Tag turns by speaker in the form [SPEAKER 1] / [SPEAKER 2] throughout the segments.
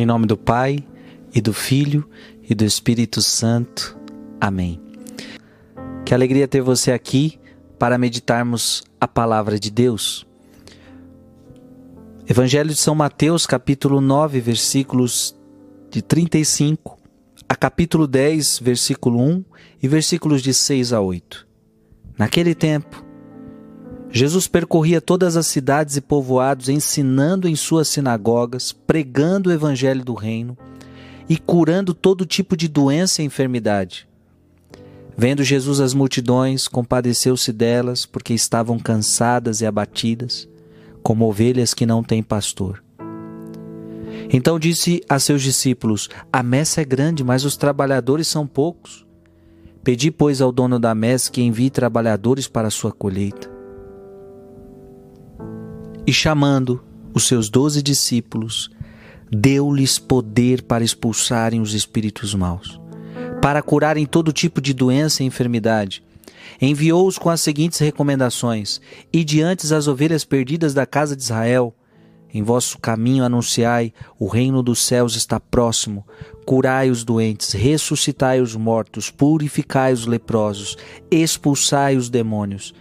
[SPEAKER 1] Em nome do Pai, e do Filho, e do Espírito Santo. Amém. Que alegria ter você aqui para meditarmos a palavra de Deus. Evangelho de São Mateus, capítulo 9, versículos de 35 a capítulo 10, versículo 1 e versículos de 6 a 8. Naquele tempo, Jesus percorria todas as cidades e povoados, ensinando em suas sinagogas, pregando o evangelho do reino e curando todo tipo de doença e enfermidade. Vendo Jesus as multidões, compadeceu-se delas, porque estavam cansadas e abatidas, como ovelhas que não têm pastor. Então disse a seus discípulos: A messe é grande, mas os trabalhadores são poucos. Pedi, pois, ao dono da messe que envie trabalhadores para a sua colheita. E chamando os seus doze discípulos, deu-lhes poder para expulsarem os espíritos maus, para curarem todo tipo de doença e enfermidade. Enviou-os com as seguintes recomendações: E diante as ovelhas perdidas da casa de Israel, em vosso caminho anunciai: o reino dos céus está próximo. Curai os doentes, ressuscitai os mortos, purificai os leprosos, expulsai os demônios.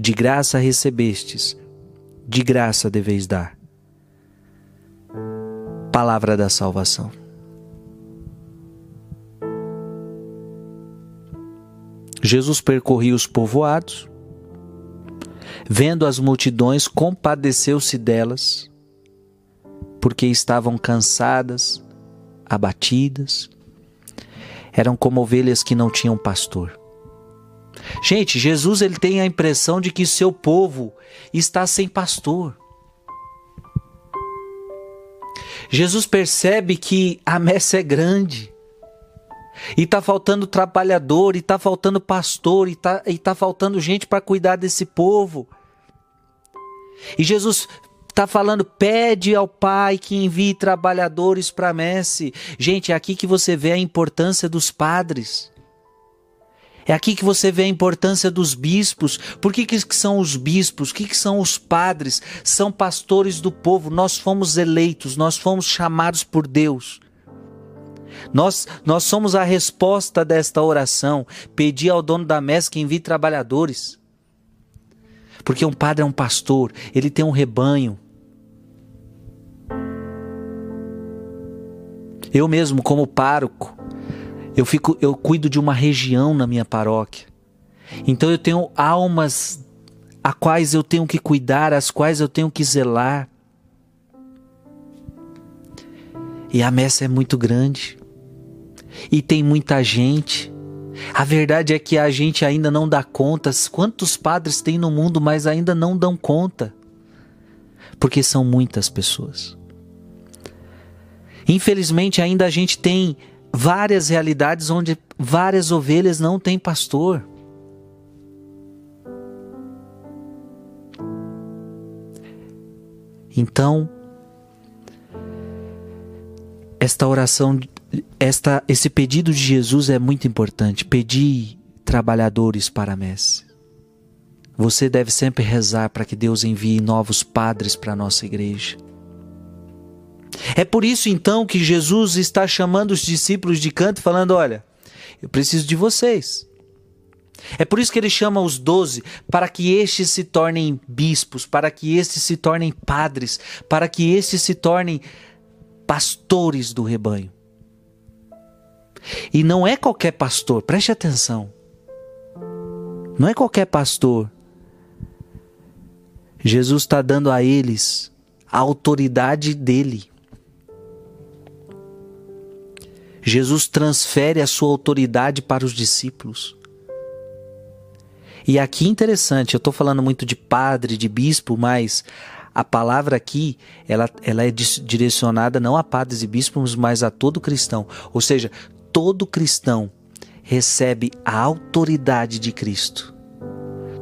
[SPEAKER 1] De graça recebestes, de graça deveis dar. Palavra da salvação. Jesus percorria os povoados, vendo as multidões, compadeceu-se delas, porque estavam cansadas, abatidas, eram como ovelhas que não tinham pastor. Gente, Jesus ele tem a impressão de que seu povo está sem pastor. Jesus percebe que a messe é grande. E está faltando trabalhador, e está faltando pastor, e está e tá faltando gente para cuidar desse povo. E Jesus está falando, pede ao Pai que envie trabalhadores para a messe. Gente, é aqui que você vê a importância dos padres. É aqui que você vê a importância dos bispos. Por que, que são os bispos? O que, que são os padres? São pastores do povo. Nós fomos eleitos, nós fomos chamados por Deus. Nós, nós somos a resposta desta oração. Pedir ao dono da messe que envie trabalhadores. Porque um padre é um pastor, ele tem um rebanho. Eu mesmo, como pároco, eu fico, eu cuido de uma região na minha paróquia. Então eu tenho almas a quais eu tenho que cuidar, as quais eu tenho que zelar. E a messa é muito grande. E tem muita gente. A verdade é que a gente ainda não dá conta. Quantos padres tem no mundo, mas ainda não dão conta? Porque são muitas pessoas. Infelizmente, ainda a gente tem várias realidades onde várias ovelhas não têm pastor. Então, esta oração, esta, esse pedido de Jesus é muito importante. Pedir trabalhadores para a messe. Você deve sempre rezar para que Deus envie novos padres para a nossa igreja. É por isso então que Jesus está chamando os discípulos de canto, falando: Olha, eu preciso de vocês. É por isso que ele chama os doze, para que estes se tornem bispos, para que estes se tornem padres, para que estes se tornem pastores do rebanho. E não é qualquer pastor, preste atenção. Não é qualquer pastor. Jesus está dando a eles a autoridade dele. Jesus transfere a sua autoridade para os discípulos. E aqui interessante, eu estou falando muito de padre, de bispo, mas a palavra aqui ela, ela é direcionada não a padres e bispos, mas a todo cristão. Ou seja, todo cristão recebe a autoridade de Cristo.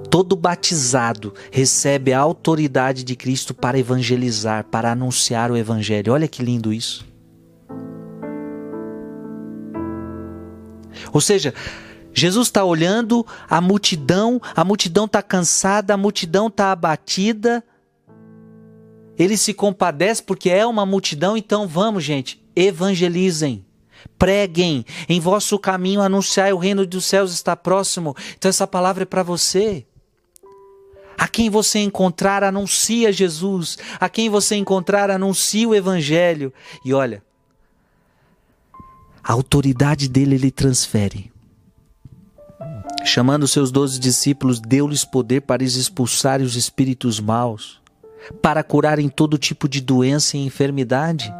[SPEAKER 1] Todo batizado recebe a autoridade de Cristo para evangelizar, para anunciar o evangelho. Olha que lindo isso. Ou seja, Jesus está olhando a multidão, a multidão está cansada, a multidão está abatida. Ele se compadece porque é uma multidão, então vamos, gente, evangelizem. Preguem, em vosso caminho anunciai o reino dos céus está próximo. Então essa palavra é para você. A quem você encontrar, anuncia Jesus. A quem você encontrar, anuncia o Evangelho. E olha, a autoridade dele ele transfere. Chamando seus doze discípulos, deu-lhes poder para expulsarem os espíritos maus, para curarem todo tipo de doença e enfermidade.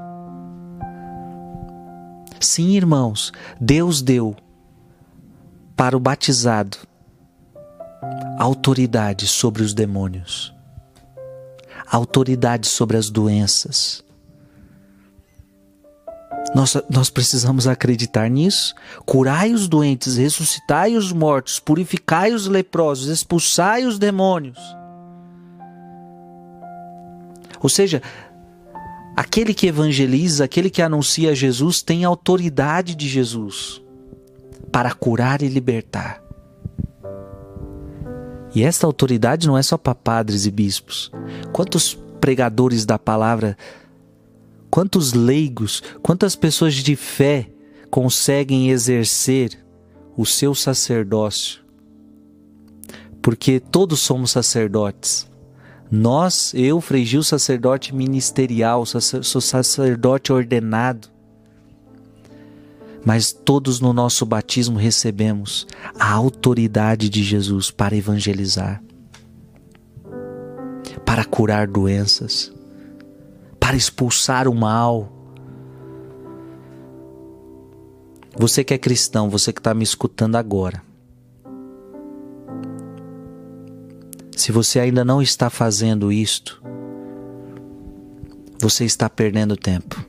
[SPEAKER 1] Sim, irmãos, Deus deu para o batizado autoridade sobre os demônios, autoridade sobre as doenças. Nós, nós precisamos acreditar nisso. Curai os doentes, ressuscitai os mortos, purificai os leprosos, expulsai os demônios. Ou seja, aquele que evangeliza, aquele que anuncia Jesus, tem autoridade de Jesus para curar e libertar. E esta autoridade não é só para padres e bispos. Quantos pregadores da palavra, quantos leigos, quantas pessoas de fé conseguem exercer o seu sacerdócio? Porque todos somos sacerdotes. Nós, eu, Frei Gil, sacerdote ministerial, sou sacerdote ordenado mas todos no nosso batismo recebemos a autoridade de Jesus para evangelizar, para curar doenças, para expulsar o mal. Você que é cristão, você que está me escutando agora, se você ainda não está fazendo isto, você está perdendo tempo.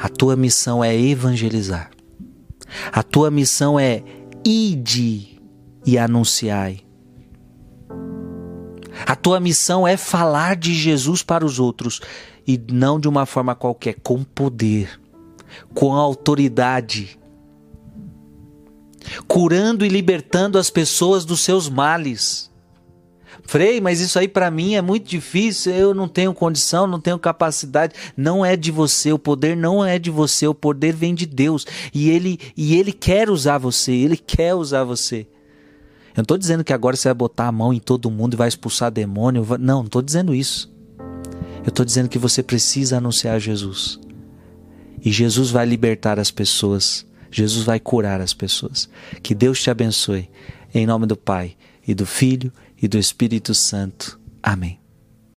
[SPEAKER 1] A tua missão é evangelizar. A tua missão é ide e anunciai. A tua missão é falar de Jesus para os outros e não de uma forma qualquer, com poder, com autoridade, curando e libertando as pessoas dos seus males. Frei, mas isso aí para mim é muito difícil, eu não tenho condição, não tenho capacidade. Não é de você, o poder não é de você, o poder vem de Deus. E ele, e ele quer usar você, ele quer usar você. Eu não estou dizendo que agora você vai botar a mão em todo mundo e vai expulsar demônio. Não, não estou dizendo isso. Eu estou dizendo que você precisa anunciar Jesus. E Jesus vai libertar as pessoas. Jesus vai curar as pessoas. Que Deus te abençoe. Em nome do Pai, e do Filho, e do Espírito Santo. Amém.